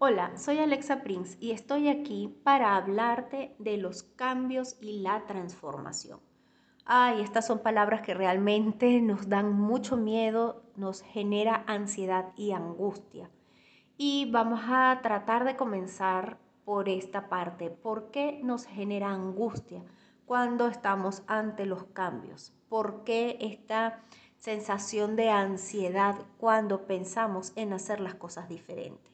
Hola, soy Alexa Prince y estoy aquí para hablarte de los cambios y la transformación. Ay, estas son palabras que realmente nos dan mucho miedo, nos genera ansiedad y angustia. Y vamos a tratar de comenzar por esta parte. ¿Por qué nos genera angustia cuando estamos ante los cambios? ¿Por qué esta sensación de ansiedad cuando pensamos en hacer las cosas diferentes?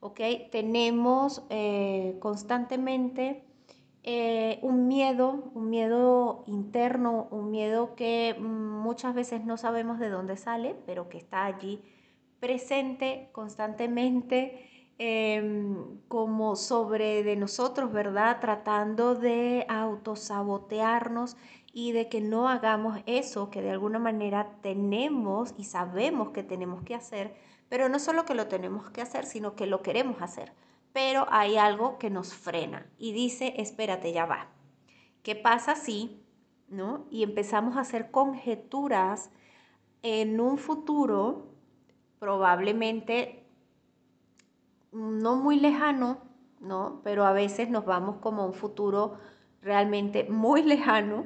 ¿Ok? Tenemos eh, constantemente eh, un miedo, un miedo interno, un miedo que muchas veces no sabemos de dónde sale, pero que está allí presente constantemente Em, como sobre de nosotros, ¿verdad? Tratando de autosabotearnos y de que no hagamos eso que de alguna manera tenemos y sabemos que tenemos que hacer, pero no solo que lo tenemos que hacer, sino que lo queremos hacer. Pero hay algo que nos frena y dice, espérate, ya va. ¿Qué pasa si, no? Y empezamos a hacer conjeturas en un futuro probablemente no muy lejano, ¿no? Pero a veces nos vamos como a un futuro realmente muy lejano,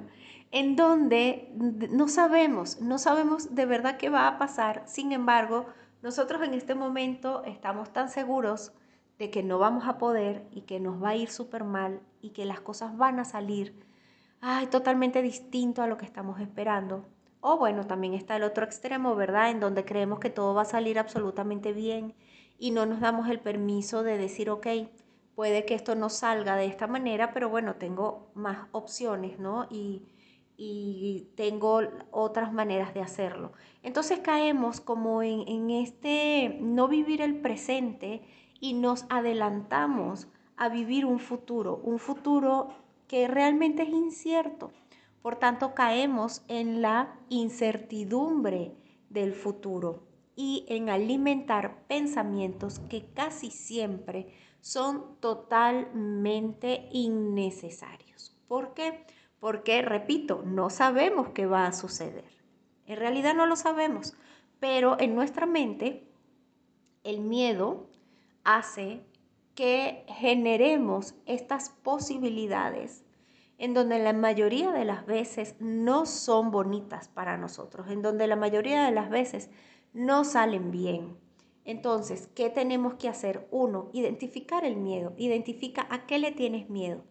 en donde no sabemos, no sabemos de verdad qué va a pasar. Sin embargo, nosotros en este momento estamos tan seguros de que no vamos a poder y que nos va a ir súper mal y que las cosas van a salir ay, totalmente distinto a lo que estamos esperando. O bueno, también está el otro extremo, ¿verdad? En donde creemos que todo va a salir absolutamente bien y no nos damos el permiso de decir, ok, puede que esto no salga de esta manera, pero bueno, tengo más opciones, ¿no? Y, y tengo otras maneras de hacerlo. Entonces caemos como en, en este no vivir el presente y nos adelantamos a vivir un futuro, un futuro que realmente es incierto. Por tanto, caemos en la incertidumbre del futuro y en alimentar pensamientos que casi siempre son totalmente innecesarios. ¿Por qué? Porque, repito, no sabemos qué va a suceder. En realidad no lo sabemos, pero en nuestra mente el miedo hace que generemos estas posibilidades en donde la mayoría de las veces no son bonitas para nosotros, en donde la mayoría de las veces no salen bien. Entonces, ¿qué tenemos que hacer? Uno, identificar el miedo. Identifica a qué le tienes miedo.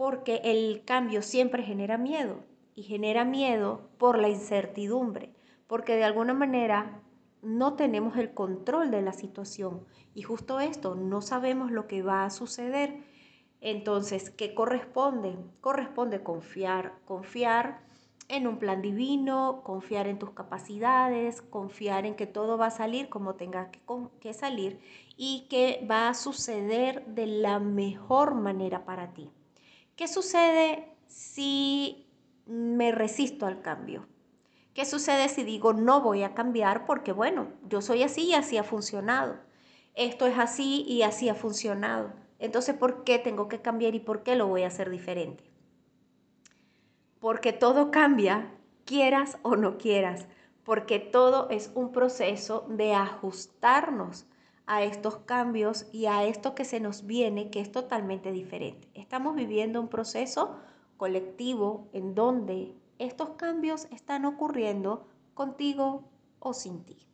Porque el cambio siempre genera miedo. Y genera miedo por la incertidumbre. Porque de alguna manera no tenemos el control de la situación. Y justo esto, no sabemos lo que va a suceder. Entonces, ¿qué corresponde? Corresponde confiar. Confiar en un plan divino, confiar en tus capacidades, confiar en que todo va a salir como tenga que, salir y que va a suceder de la mejor manera para ti. ¿Qué sucede si me resisto al cambio? ¿Qué sucede si digo no voy a cambiar porque bueno, yo soy así y así ha funcionado? Esto es así y así ha funcionado. Entonces, ¿por qué tengo que cambiar y por qué lo voy a hacer diferente? porque todo cambia, quieras o no quieras, porque todo es un proceso de ajustarnos a estos cambios y a esto que se nos viene, que es totalmente diferente. Estamos viviendo un proceso colectivo en donde estos cambios están ocurriendo contigo o sin ti.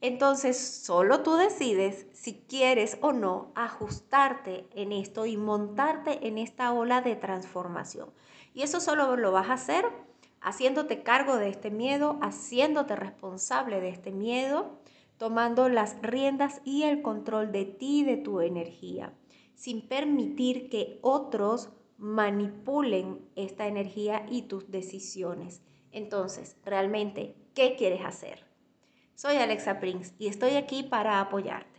Entonces, solo tú decides si quieres o no ajustarte en esto y montarte en esta ola de transformación. Y eso solo lo vas a hacer haciéndote cargo de este miedo, haciéndote responsable de este miedo, tomando las riendas y el control de ti de tu energía, sin permitir que otros manipulen esta energía y tus decisiones. Entonces, realmente, ¿qué quieres hacer? Soy Alexa Prince y estoy aquí para apoyarte.